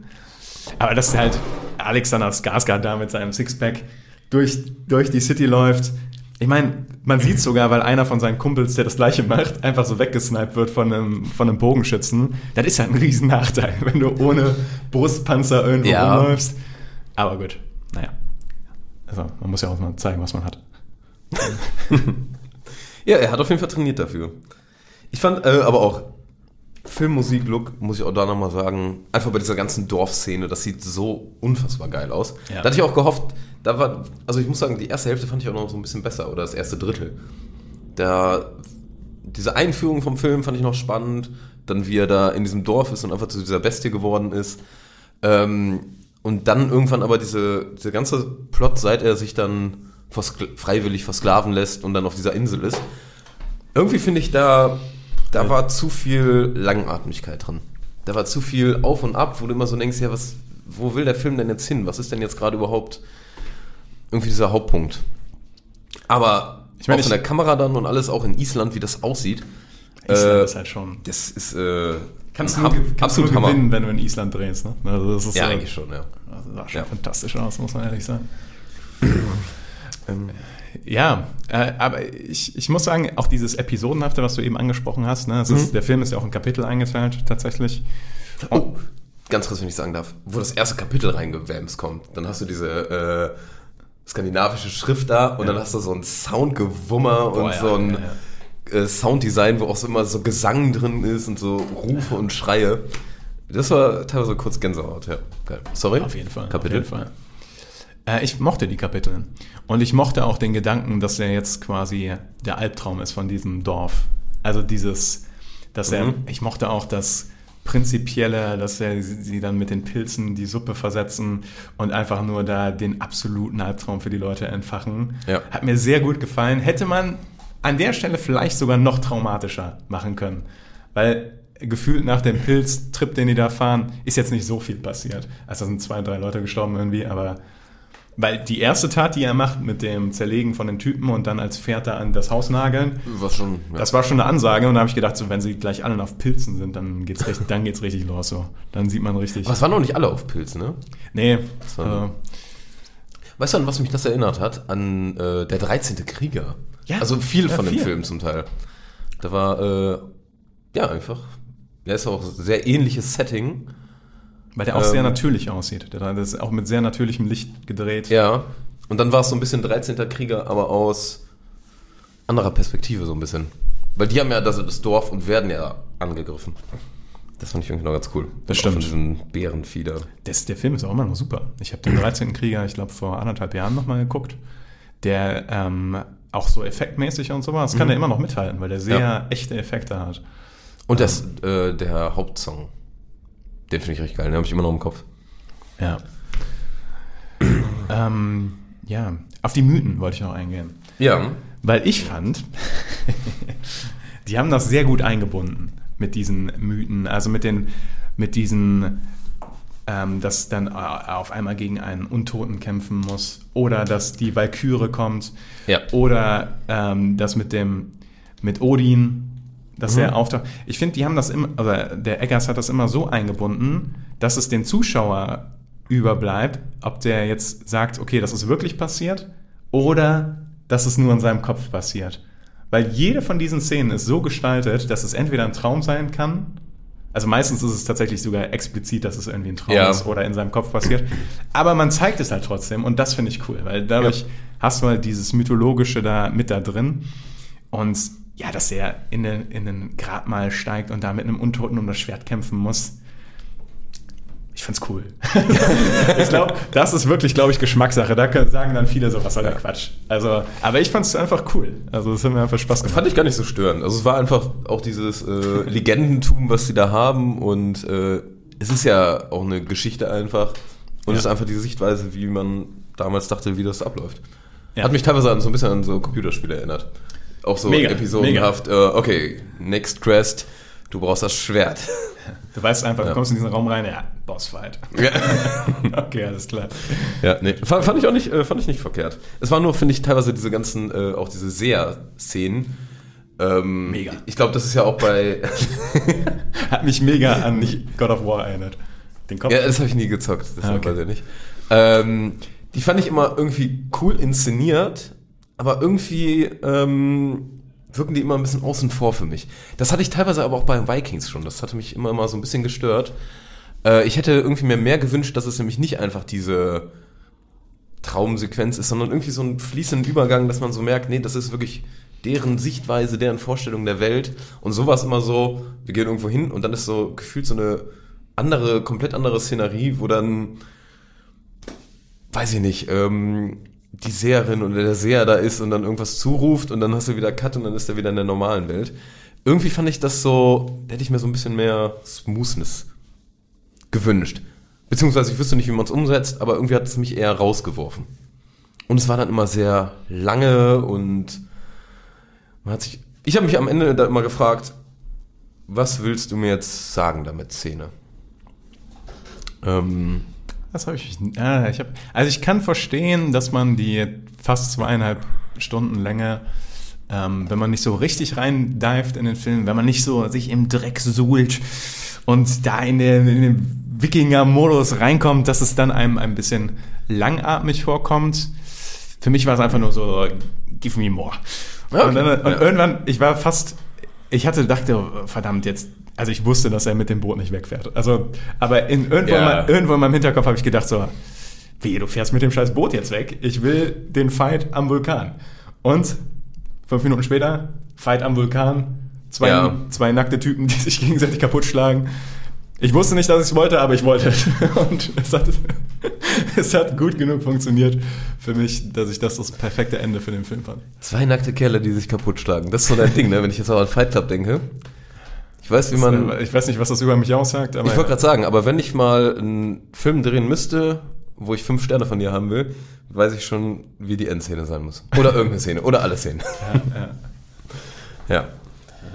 Speaker 1: Aber dass halt Alexander Skarsgård da mit seinem Sixpack durch, durch die City läuft. Ich meine, man sieht sogar, weil einer von seinen Kumpels, der das gleiche macht, einfach so weggesniped wird von einem, von einem Bogenschützen. Das ist ja ein riesen Nachteil, wenn du ohne Brustpanzer irgendwo
Speaker 5: Ja.
Speaker 1: rumläufst. Aber gut, naja. Also, man muss ja auch mal zeigen, was man hat.
Speaker 5: Ja, er hat auf jeden Fall trainiert dafür. Ich fand äh, aber auch Filmmusik-Look, muss ich auch da nochmal sagen, einfach bei dieser ganzen Dorfszene, das sieht so unfassbar geil aus.
Speaker 1: Ja.
Speaker 5: Da hatte ich auch gehofft, da war, also ich muss sagen, die erste Hälfte fand ich auch noch so ein bisschen besser, oder das erste Drittel. Da, diese Einführung vom Film fand ich noch spannend, dann wie er da in diesem Dorf ist und einfach zu dieser Bestie geworden ist. Ähm, und dann irgendwann aber diese, diese ganze Plot, seit er sich dann verskl- freiwillig versklaven lässt und dann auf dieser Insel ist. Irgendwie finde ich, da, da war zu viel Langatmigkeit drin. Da war zu viel auf und ab, wo du immer so denkst, ja, was, wo will der Film denn jetzt hin? Was ist denn jetzt gerade überhaupt irgendwie dieser Hauptpunkt? Aber
Speaker 1: Ich meine,
Speaker 5: auch von der Kamera dann und alles, auch in Island, wie das aussieht,
Speaker 1: Island
Speaker 5: Äh,
Speaker 1: ist halt schon.
Speaker 5: das ist äh,
Speaker 1: Kannst du kannst
Speaker 5: absolut
Speaker 1: nur
Speaker 5: Hammer.
Speaker 1: gewinnen, wenn du in Island drehst. Ne? Also das ist
Speaker 5: Ja,
Speaker 1: so,
Speaker 5: eigentlich schon, ja.
Speaker 1: Also das sah schon
Speaker 5: Ja.
Speaker 1: fantastisch aus, muss man ehrlich sagen.
Speaker 5: Ähm,
Speaker 1: Ja, äh, aber ich, ich muss sagen, auch dieses Episodenhafte, was du eben angesprochen hast, ne, es ist, der Film ist ja auch in Kapitel eingeteilt, tatsächlich.
Speaker 5: Oh, ganz kurz, wenn ich sagen darf, wo das erste Kapitel reingewämst kommt, dann hast du diese äh, skandinavische Schrift da und
Speaker 1: Ja.
Speaker 5: dann hast du so ein Soundgewummer und
Speaker 1: Boah, ja,
Speaker 5: so ein
Speaker 1: ja,
Speaker 5: Äh, Sounddesign, wo auch so immer so Gesang drin ist und so Rufe und Schreie. Das war teilweise kurz Gänsehaut, ja. Geil. Sorry?
Speaker 1: Auf jeden Fall.
Speaker 5: Kapitel.
Speaker 1: Jeden Fall. Äh, ich mochte die Kapitel. Und ich mochte auch den Gedanken, dass er jetzt quasi der Albtraum ist von diesem Dorf. Also dieses, dass er,
Speaker 5: Mhm.
Speaker 1: ich mochte auch das Prinzipielle, dass er sie dann mit den Pilzen die Suppe versetzen und einfach nur da den absoluten Albtraum für die Leute entfachen.
Speaker 5: Ja.
Speaker 1: Hat mir sehr gut gefallen. Hätte man an der Stelle vielleicht sogar noch traumatischer machen können. Weil gefühlt nach dem Pilztrip, den die da fahren, ist jetzt nicht so viel passiert. Also sind zwei, drei Leute gestorben irgendwie, aber weil die erste Tat, die er macht mit dem Zerlegen von den Typen und dann als Pferd da an das Haus nageln,
Speaker 5: Was schon. Ja.
Speaker 1: das war schon eine Ansage und da habe ich gedacht, so, wenn sie gleich alle auf Pilzen sind, dann geht's richtig, dann geht's richtig los. So. Dann sieht man richtig.
Speaker 5: Aber es waren noch nicht alle auf Pilz, ne?
Speaker 1: Nee,
Speaker 5: war-
Speaker 1: äh,
Speaker 5: Weißt du, an was mich das erinnert hat? An äh, der 13. Krieger.
Speaker 1: Ja.
Speaker 5: Also viel
Speaker 1: Ja,
Speaker 5: von dem
Speaker 1: viel.
Speaker 5: Film zum Teil. Da war, äh, ja, einfach. Der ist auch sehr ähnliches Setting.
Speaker 1: weil der auch
Speaker 5: Ähm,
Speaker 1: sehr natürlich aussieht. Der ist auch mit sehr natürlichem Licht gedreht.
Speaker 5: Ja. Und dann war es so ein bisschen 13. Krieger, aber aus anderer Perspektive so ein bisschen. Weil die haben ja das, das Dorf und werden ja angegriffen. Das fand ich irgendwie noch ganz cool.
Speaker 1: Das stimmt.
Speaker 5: Von diesen Bärenfieder.
Speaker 1: Das, der Film ist auch immer noch super. Ich habe den 13. Krieger, ich glaube, vor anderthalb Jahren nochmal geguckt. Der ähm, auch so effektmäßig und sowas, kann er immer noch mithalten, weil der sehr
Speaker 5: Ja.
Speaker 1: echte Effekte hat.
Speaker 5: Und das, äh, der Hauptsong. Den finde ich richtig geil, den habe ich immer noch im Kopf.
Speaker 1: Ja. ähm, ja, auf die Mythen wollte ich noch eingehen.
Speaker 5: Ja.
Speaker 1: Weil ich fand, die haben das sehr gut eingebunden mit diesen Mythen, also mit den, mit diesen, ähm, dass dann äh, auf einmal gegen einen Untoten kämpfen muss oder dass die Walküre kommt
Speaker 5: Ja.
Speaker 1: oder ähm, das mit dem, mit Odin, dass
Speaker 5: Mhm.
Speaker 1: er auftaucht. Ich finde, die haben das immer, also der Eggers hat das immer so eingebunden, dass es den Zuschauer überbleibt, ob der jetzt sagt, okay, das ist wirklich passiert oder dass es nur in seinem Kopf passiert. Weil jede von diesen Szenen ist so gestaltet, dass es entweder ein Traum sein kann, also meistens ist es tatsächlich sogar explizit, dass es irgendwie ein Traum
Speaker 5: Ja.
Speaker 1: ist oder in seinem Kopf passiert. Aber man zeigt es halt trotzdem und das finde ich cool, weil dadurch
Speaker 5: Ja.
Speaker 1: hast du halt dieses Mythologische da mit da drin. Und ja, dass er in den, in den Grabmal steigt und da mit einem Untoten um das Schwert kämpfen muss. Ich find's cool. ich glaube, das ist wirklich, glaube ich, Geschmackssache. Da sagen dann viele so, was soll der Quatsch. Also, aber ich fand's einfach cool. Also, es hat mir einfach Spaß gemacht.
Speaker 5: Fand ich gar nicht so störend. Also es war einfach auch dieses äh, Legendentum, was sie da haben und äh, es ist ja auch eine Geschichte einfach und
Speaker 1: Ja.
Speaker 5: es ist einfach die Sichtweise, wie man damals dachte, wie das abläuft.
Speaker 1: Ja.
Speaker 5: Hat mich teilweise an so ein bisschen an so Computerspiele erinnert. Auch so
Speaker 1: Mega,
Speaker 5: episodenhaft, äh, okay, next quest, du brauchst das Schwert.
Speaker 1: Du weißt einfach, du kommst in diesen Raum rein, ja, Bossfight.
Speaker 5: ja.
Speaker 1: okay, alles klar.
Speaker 5: Ja, nee, fand, fand ich auch nicht, äh, fand ich nicht verkehrt. Es war nur, finde ich, teilweise diese ganzen, äh, auch diese Seher-Szenen. Ähm,
Speaker 1: Mega.
Speaker 5: Ich glaube, das ist ja auch bei.
Speaker 1: Hat mich mega an God of War erinnert. Den Kopf.
Speaker 5: ja, das habe ich nie gezockt, das
Speaker 1: Ah, okay.
Speaker 5: weiß ich nicht. Ähm, die fand ich immer irgendwie cool inszeniert, aber irgendwie ähm, wirken die immer ein bisschen außen vor für mich. Das hatte ich teilweise aber auch bei Vikings schon. Das hatte mich immer mal so ein bisschen gestört. Äh, ich hätte irgendwie mir mehr gewünscht, dass es nämlich nicht einfach diese Traumsequenz ist, sondern irgendwie so ein fließenden Übergang, dass man so merkt, nee, das ist wirklich deren Sichtweise, deren Vorstellung der Welt. Und sowas immer so, wir gehen irgendwo hin und dann ist so gefühlt so eine andere, komplett andere Szenerie, wo dann, weiß ich nicht, ähm, die Seherin oder der Seher da ist und dann irgendwas zuruft und dann hast du wieder Cut und dann ist er wieder in der normalen Welt. Irgendwie fand ich das so, da hätte ich mir so ein bisschen mehr Smoothness gewünscht. Beziehungsweise ich wüsste nicht, wie man es umsetzt, aber irgendwie hat es mich eher rausgeworfen. Und es war dann immer sehr lange und man hat sich. Ich habe mich am Ende da immer gefragt, was willst du mir jetzt sagen damit, Szene? Ähm,
Speaker 1: Das habe ich. Ah, ich hab, also ich kann verstehen, dass man die fast zweieinhalb Stunden Länge, ähm, wenn man nicht so richtig rein dived in den Film, wenn man nicht so sich im Dreck suhlt und da in den, in den Wikinger-Modus reinkommt, dass es dann einem ein bisschen langatmig vorkommt. Für mich war es einfach nur so, give me more.
Speaker 5: Ja,
Speaker 1: und, dann,
Speaker 5: okay.
Speaker 1: und irgendwann, ich war fast, ich hatte, dachte, verdammt, jetzt, also ich wusste, dass er mit dem Boot nicht wegfährt. Also, aber in, irgendwo,
Speaker 5: Ja.
Speaker 1: in mein- irgendwo in meinem Hinterkopf habe ich gedacht so, wie, du fährst mit dem scheiß Boot jetzt weg? Ich will den Fight am Vulkan. Und fünf Minuten später, Fight am Vulkan, zwei,
Speaker 5: Ja.
Speaker 1: zwei nackte Typen, die sich gegenseitig kaputt schlagen. Ich wusste nicht, dass ich es wollte, aber ich wollte es. Und es hat, es hat gut genug funktioniert für mich, dass ich das das perfekte Ende für den Film fand.
Speaker 5: zwei nackte Kerle, die sich kaputt schlagen. Das ist so dein Ding, ne? Wenn ich jetzt auch an Fight Club denke. Ich weiß, wie man.
Speaker 1: Das, äh, ich weiß nicht, was das über mich aussagt, aber
Speaker 5: Ich wollte gerade sagen, aber wenn ich mal einen Film drehen müsste, wo ich fünf Sterne von dir haben will, weiß ich schon, wie die Endszene sein muss. Oder irgendeine Szene. Oder alle Szenen.
Speaker 1: ja,
Speaker 5: Ja.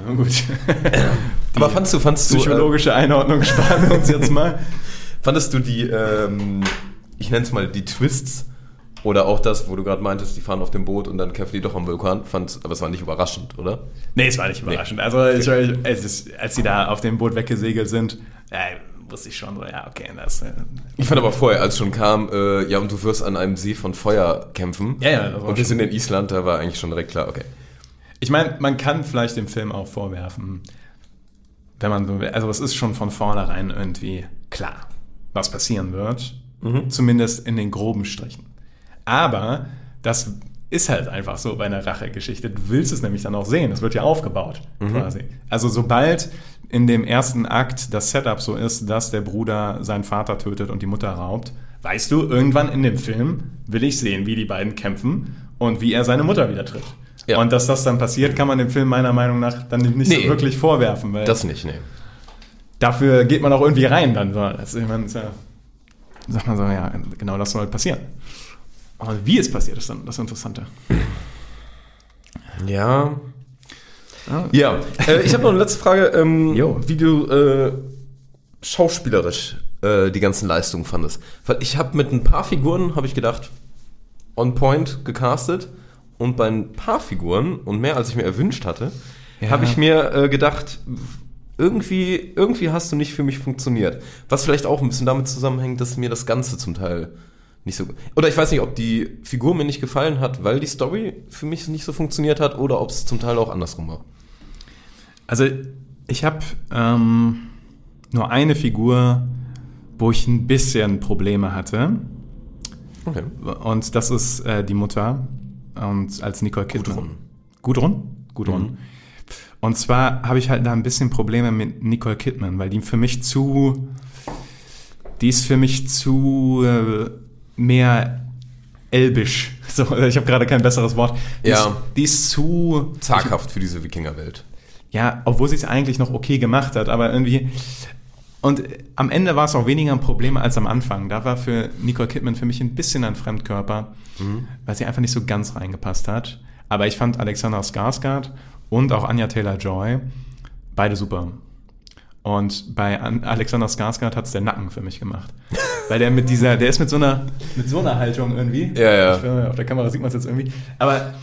Speaker 1: ja, gut.
Speaker 5: Aber fandst du, fandst du, äh,
Speaker 1: Psychologische Einordnung sparen wir uns jetzt mal.
Speaker 5: fandest du die, ähm, ich nenne es mal die Twists oder auch das, wo du gerade meintest, die fahren auf dem Boot und dann kämpfen die doch am Vulkan, fand, aber es war nicht überraschend, oder?
Speaker 1: Nee, es war nicht überraschend. Also, ich, es ist, als sie da auf dem Boot weggesegelt sind, äh, wusste ich schon so, ja, okay, das. Äh,
Speaker 5: Ich fand aber vorher, als schon kam, äh, ja, und du wirst an einem See von Feuer kämpfen.
Speaker 1: Ja, ja, das war
Speaker 5: Und wir sind in Island, da war eigentlich schon direkt klar, okay.
Speaker 1: Ich meine, man kann vielleicht dem Film auch vorwerfen, wenn man so will. Also, es ist schon von vornherein irgendwie klar, was passieren wird. Zumindest in den groben Strichen. Aber das ist halt einfach so bei einer Rachegeschichte. Du willst es nämlich dann auch sehen. Es wird ja aufgebaut, quasi. Also, sobald in dem ersten Akt das Setup so ist, dass der Bruder seinen Vater tötet und die Mutter raubt, weißt du, irgendwann in dem Film will ich sehen, wie die beiden kämpfen und wie er seine Mutter wieder trifft.
Speaker 5: Ja.
Speaker 1: Und dass das dann passiert, kann man dem Film meiner Meinung nach dann nicht
Speaker 5: Nee.
Speaker 1: so wirklich vorwerfen, weil
Speaker 5: Das nicht, nee.
Speaker 1: dafür geht man auch irgendwie rein dann. So. Das, ich meine, ja, sagt man so, ja, genau das soll passieren. Aber wie es passiert, ist dann das Interessante.
Speaker 5: Ja. Ja, äh, ich habe noch eine letzte Frage, ähm, wie du äh, schauspielerisch äh, die ganzen Leistungen fandest. Weil ich habe mit ein paar Figuren, habe ich gedacht, on point gecastet und bei ein paar Figuren und mehr als ich mir erwünscht hatte,
Speaker 1: Ja.
Speaker 5: habe ich mir äh, gedacht, irgendwie, irgendwie hast du nicht für mich funktioniert. Was vielleicht auch ein bisschen damit zusammenhängt, dass mir das Ganze zum Teil nicht so. Oder ich weiß nicht, ob die Figur mir nicht gefallen hat, weil die Story für mich nicht so funktioniert hat, oder ob es zum Teil auch andersrum war.
Speaker 1: Also ich habe ähm, nur eine Figur, wo ich ein bisschen Probleme hatte.
Speaker 5: Okay.
Speaker 1: Und das ist äh, die Mutter und als Nicole Kidman. Gudrun? Gudrun. Und zwar habe ich halt da ein bisschen Probleme mit Nicole Kidman, weil die für mich zu, die ist für mich zu äh, mehr elbisch. So, ich habe gerade kein besseres Wort. Die
Speaker 5: Ja.
Speaker 1: Ist, die ist zu
Speaker 5: Zaghaft für diese Wikingerwelt.
Speaker 1: ja, obwohl sie es eigentlich noch okay gemacht hat, aber irgendwie, Und am Ende war es auch weniger ein Problem als am Anfang. Da war für Nicole Kidman für mich ein bisschen ein Fremdkörper, weil sie einfach nicht so ganz reingepasst hat. Aber ich fand Alexander Skarsgård und auch Anya Taylor-Joy beide super. Und bei An Alexander Skarsgård hat es der Nacken für mich gemacht. Weil der mit dieser, der ist mit so einer, mit so einer Haltung irgendwie.
Speaker 5: Ja, ja.
Speaker 1: Ich, auf der Kamera sieht man es jetzt irgendwie. Aber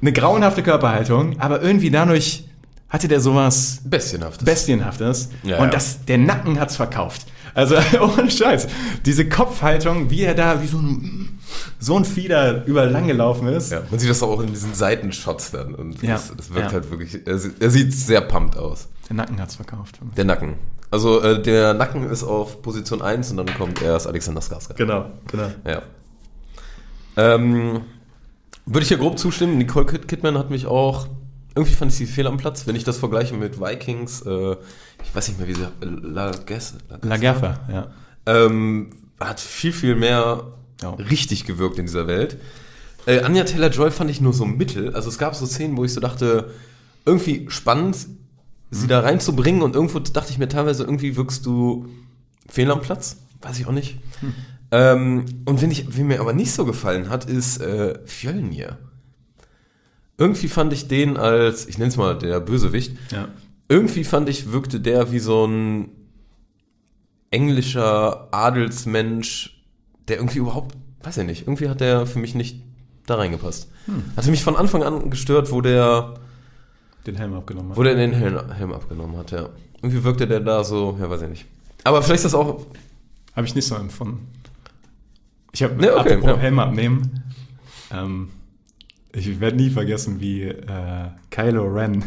Speaker 1: eine grauenhafte Körperhaltung, aber irgendwie dadurch hatte der sowas
Speaker 5: Bestienhaftes.
Speaker 1: Bestienhaftes.
Speaker 5: Ja,
Speaker 1: und
Speaker 5: ja.
Speaker 1: das, der Nacken hat's verkauft. Also, ohne Scheiß. Diese Kopfhaltung, wie er da, wie so ein, so ein Fieder überall lang gelaufen ist.
Speaker 5: ja, man sieht das auch in diesen Seitenshots dann. Und
Speaker 1: Ja,
Speaker 5: das, das wirkt halt wirklich. Er, sieht- er sieht sehr pumped aus.
Speaker 1: Der Nacken hat's verkauft.
Speaker 5: Der Nacken. Also äh, der Nacken ist auf Position 1 und dann kommt erst Alexander Skarsgård.
Speaker 1: Genau, genau.
Speaker 5: Ja. Ähm, würde ich hier grob zustimmen. Nicole Kid Kidman hat mich auch. Irgendwie fand ich sie fehl am Platz. Wenn ich das vergleiche mit Vikings, äh, ich weiß nicht mehr, wie sie. La Guess,
Speaker 1: La Gerfa, ja.
Speaker 5: ähm, hat viel, viel mehr
Speaker 1: Ja.
Speaker 5: richtig gewirkt in dieser Welt. Äh, Anja Taylor-Joy fand ich nur so mittel. Also es gab so Szenen, wo ich so dachte, irgendwie spannend, sie da reinzubringen und irgendwo dachte ich mir teilweise, irgendwie wirkst du fehl am Platz. Weiß ich auch nicht. Ähm, und wenn ich, wie mir aber nicht so gefallen hat, ist äh, Fjölnir. Irgendwie fand ich den als, ich nenne es mal der Bösewicht,
Speaker 1: ja.
Speaker 5: irgendwie fand ich, wirkte der wie so ein englischer Adelsmensch, der irgendwie überhaupt, weiß ich nicht, irgendwie hat der für mich nicht da reingepasst. Hatte mich von Anfang an gestört, wo der,
Speaker 1: Den Helm abgenommen hat.
Speaker 5: wo der den Helm, Helm abgenommen hat, ja. Irgendwie wirkte der da so, ja, weiß ich nicht. Aber vielleicht ist das auch,
Speaker 1: Habe ich nicht so empfunden. Ich habe
Speaker 5: Nee, okay, ja.
Speaker 1: Helm abnehmen. Ähm, ich werde nie vergessen, wie äh, Kylo Ren.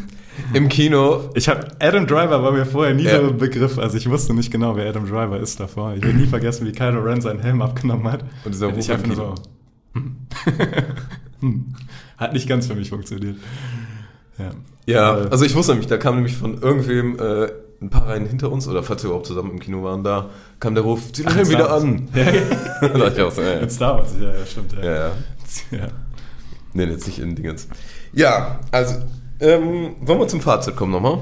Speaker 5: im Kino,
Speaker 1: Ich habe Adam Driver war mir vorher nie
Speaker 5: Ja.
Speaker 1: so ein Begriff, also ich wusste nicht genau, wer Adam Driver ist davor. Ich werde nie vergessen, wie Kylo Ren seinen Helm abgenommen hat.
Speaker 5: Und dieser
Speaker 1: ich
Speaker 5: Ruf
Speaker 1: einfach so. hm. Hm. Hat nicht ganz für mich funktioniert. Ja.
Speaker 5: Ja,
Speaker 1: Äh,
Speaker 5: also ich wusste nämlich, da kam nämlich von irgendwem, äh, ein paar Reihen hinter uns, oder falls wir überhaupt zusammen im Kino waren, da kam der Ruf, zieh den wieder an.
Speaker 1: Ja, ja.
Speaker 5: da dachte ich auch so, ja, ja.
Speaker 1: Mit Star Wars, ja, ja, stimmt. Ja.
Speaker 5: ja, ja.
Speaker 1: Ja.
Speaker 5: Nee, jetzt nicht in Dingens. Ja, also, ähm, wollen wir zum Fazit kommen nochmal?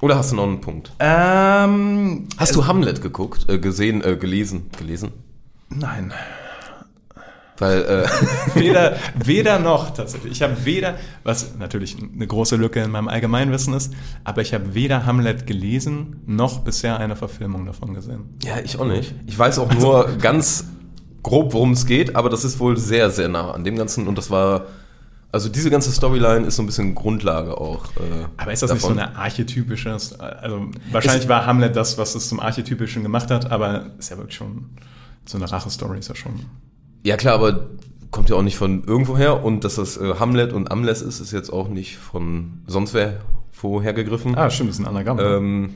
Speaker 5: Oder hast du noch einen Punkt?
Speaker 1: Ähm,
Speaker 5: Hast du Hamlet geguckt, äh, gesehen, äh, gelesen, gelesen?
Speaker 1: nein.
Speaker 5: Weil, äh,
Speaker 1: Weder, weder noch tatsächlich. Ich habe weder, was natürlich eine große Lücke in meinem Allgemeinwissen ist, aber ich habe weder Hamlet gelesen, noch bisher eine Verfilmung davon gesehen.
Speaker 5: ja, ich auch nicht. Ich weiß auch nur ganz grob, worum es geht, aber das ist wohl sehr, sehr nah an dem Ganzen und das war, also diese ganze Storyline ist so ein bisschen Grundlage auch. Äh,
Speaker 1: Aber ist das
Speaker 5: davon.
Speaker 1: nicht so eine archetypische, also wahrscheinlich war Hamlet das, was es zum Archetypischen gemacht hat, aber ist ja wirklich schon, so eine Rache-Story ist ja schon.
Speaker 5: Ja klar, aber kommt ja auch nicht von irgendwoher und dass das äh, Hamlet und Amles ist, ist jetzt auch nicht von sonst wer woher gegriffen.
Speaker 1: Ah, stimmt, das ist ein Anagramm.
Speaker 5: Ähm,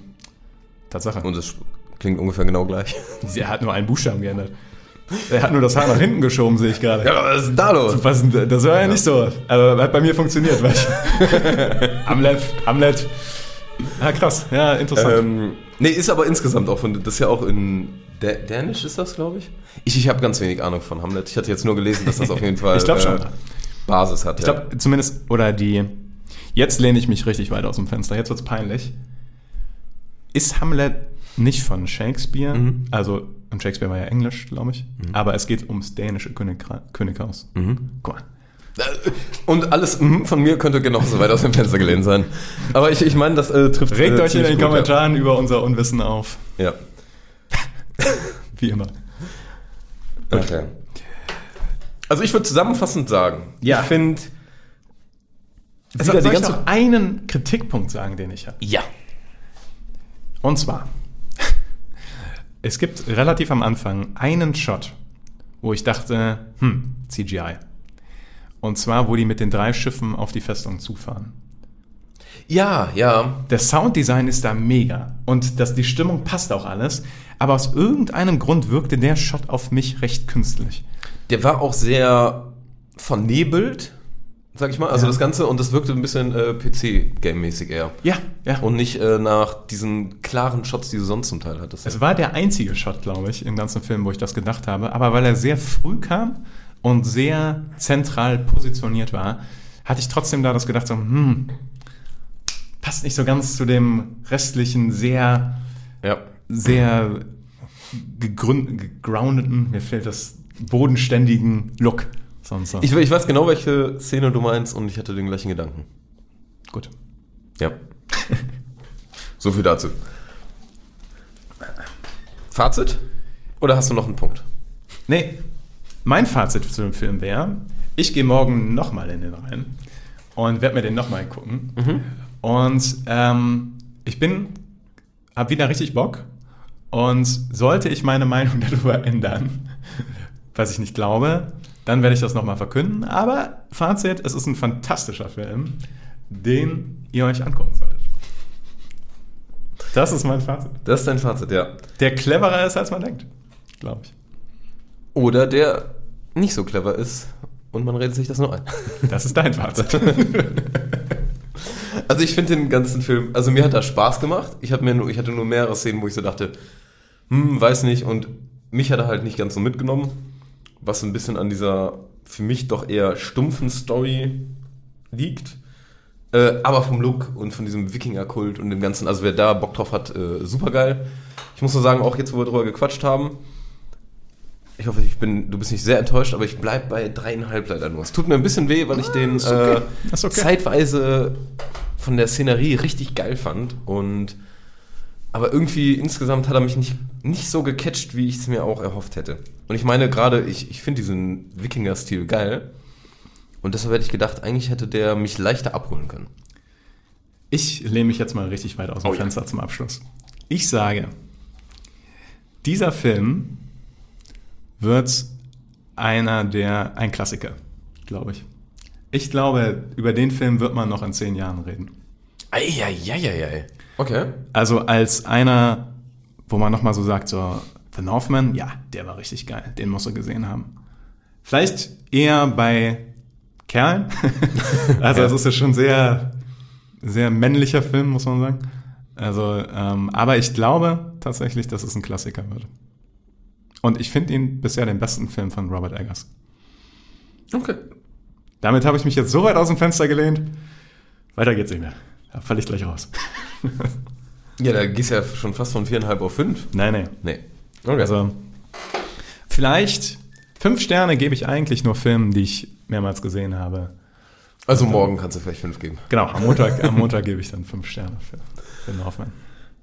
Speaker 1: Tatsache.
Speaker 5: und es klingt ungefähr genau gleich.
Speaker 1: er hat nur einen Buchstaben geändert. Er hat nur das Haar nach hinten geschoben, sehe ich gerade.
Speaker 5: Ja, was ist denn da los?
Speaker 1: Denn- das war ja, nicht so. Aber hat bei mir funktioniert. Weil ich Hamlet, Hamlet. Ah, krass. Ja, interessant.
Speaker 5: Ähm, nee, ist aber insgesamt auch von, das ist ja auch in Dä- Dänisch ist das, glaube ich. Ich, ich habe ganz wenig Ahnung von Hamlet. Ich hatte jetzt nur gelesen, dass das auf jeden Fall
Speaker 1: Ich glaub schon.
Speaker 5: äh, Basis hat.
Speaker 1: ich glaube, zumindest, oder die. Jetzt lehne ich mich richtig weit aus dem Fenster. Jetzt wird's peinlich. Ist Hamlet nicht von Shakespeare?
Speaker 5: Mhm.
Speaker 1: Also, und Shakespeare war ja Englisch, glaube ich. Aber es geht ums dänische Königra Könighaus.
Speaker 5: Mhm.
Speaker 1: Guck mal.
Speaker 5: Und alles von mir könnte genauso weit aus dem Fenster gelehnt sein. Aber ich, ich meine, das äh, trifft.
Speaker 1: Regt
Speaker 5: äh,
Speaker 1: euch in den
Speaker 5: gut,
Speaker 1: Kommentaren über unser Unwissen auf.
Speaker 5: Ja. ja.
Speaker 1: Wie immer.
Speaker 5: Okay. Also ich würde zusammenfassend sagen,
Speaker 1: Ja.
Speaker 5: ich finde
Speaker 1: Soll, soll ich noch einen Kritikpunkt sagen, den ich habe?
Speaker 5: Ja.
Speaker 1: Und zwar, es gibt relativ am Anfang einen Shot, wo ich dachte, hm, CGI. Und zwar, wo die mit den drei Schiffen auf die Festung zufahren.
Speaker 5: Ja, ja.
Speaker 1: Der Sounddesign ist da mega und das, die Stimmung passt auch alles, aber aus irgendeinem Grund wirkte der Shot auf mich recht künstlich.
Speaker 5: Der war auch sehr vernebelt, sag ich mal. Also
Speaker 1: Ja.
Speaker 5: das Ganze, und das wirkte ein bisschen äh, PC-Game-mäßig eher.
Speaker 1: Ja, ja.
Speaker 5: Und nicht äh, nach diesen klaren Shots, die du sonst zum Teil hattest.
Speaker 1: Es war der einzige Shot, glaube ich, im ganzen Film, wo ich das gedacht habe. Aber weil er sehr früh kam und sehr zentral positioniert war, hatte ich trotzdem da das gedacht, so, hm, passt nicht so ganz zu dem restlichen, sehr
Speaker 5: ja.
Speaker 1: sehr gegroundeten, mir fehlt das bodenständigen Look. Sonst so.
Speaker 5: Ich, ich weiß genau, welche Szene du meinst und ich hatte den gleichen Gedanken.
Speaker 1: Gut.
Speaker 5: Ja. so viel dazu. Fazit? Oder hast du noch einen Punkt?
Speaker 1: Nee, mein Fazit zu dem Film wäre, ich gehe morgen nochmal in den rein und werde mir den nochmal gucken. Und ähm, ich bin, habe wieder richtig Bock. Und sollte ich meine Meinung darüber ändern, was ich nicht glaube, dann werde ich das nochmal verkünden. Aber Fazit, es ist ein fantastischer Film, den ihr euch angucken solltet. Das ist mein Fazit.
Speaker 5: Das ist dein Fazit, ja.
Speaker 1: Der cleverer ist, als man denkt, glaube ich.
Speaker 5: Oder der nicht so clever ist und man redet sich das nur ein.
Speaker 1: Das ist dein Fazit.
Speaker 5: Also ich finde den ganzen Film, also mir hat das Spaß gemacht. Ich, hab mir nur, ich hatte nur mehrere Szenen, wo ich so dachte, hm, weiß nicht. Und mich hat er halt nicht ganz so mitgenommen, was ein bisschen an dieser für mich doch eher stumpfen Story liegt. Äh, aber vom Look und von diesem Wikinger-Kult und dem Ganzen, also wer da Bock drauf hat, äh, super geil. Ich muss nur sagen, auch jetzt, wo wir drüber gequatscht haben, ich hoffe, ich bin, du bist nicht sehr enttäuscht, aber ich bleib bei dreieinhalb leider nur. Es tut mir ein bisschen weh, weil ich den
Speaker 1: ist okay.
Speaker 5: äh,
Speaker 1: Ist okay.
Speaker 5: zeitweise von der Szenerie richtig geil fand und aber irgendwie insgesamt hat er mich nicht, nicht so gecatcht, wie ich es mir auch erhofft hätte. Und ich meine gerade, ich, ich finde diesen Wikinger-Stil geil und deshalb hätte ich gedacht, eigentlich hätte der mich leichter abholen können.
Speaker 1: Ich lehne mich jetzt mal richtig weit aus dem
Speaker 5: Oh ja.
Speaker 1: Fenster zum Abschluss. Ich sage, dieser Film wird einer der, ein Klassiker, glaube ich. Ich glaube, über den Film wird man noch in zehn Jahren reden.
Speaker 5: Eieieiei. Okay.
Speaker 1: Also als einer, wo man nochmal so sagt, so, The Northman, ja, der war richtig geil, den musst du gesehen haben. Vielleicht eher bei Kerlen. also es ist ja schon sehr, sehr männlicher Film, muss man sagen. Also, ähm, aber ich glaube tatsächlich, dass es ein Klassiker wird. Und ich finde ihn bisher den besten Film von Robert Eggers.
Speaker 5: Okay.
Speaker 1: Damit habe ich mich jetzt so weit aus dem Fenster gelehnt. Weiter geht's nicht mehr. Da falle ich gleich raus.
Speaker 5: Ja, da gehst du ja schon fast von viereinhalb auf fünf.
Speaker 1: nein, nein.
Speaker 5: Nee. Okay.
Speaker 1: Also, vielleicht fünf Sterne gebe ich eigentlich nur Filmen, die ich mehrmals gesehen habe.
Speaker 5: also morgen kannst du vielleicht fünf geben.
Speaker 1: Genau, am Montag, am Montag gebe ich dann fünf Sterne für den Northman.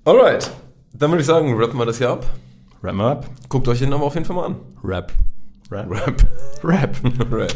Speaker 5: Alright. Dann würde ich sagen, rappen wir das hier ab.
Speaker 1: Up.
Speaker 5: Guckt euch den aber auf jeden Fall mal an.
Speaker 1: Rap. Rap.
Speaker 5: Rap.
Speaker 1: Rap.
Speaker 5: Rap.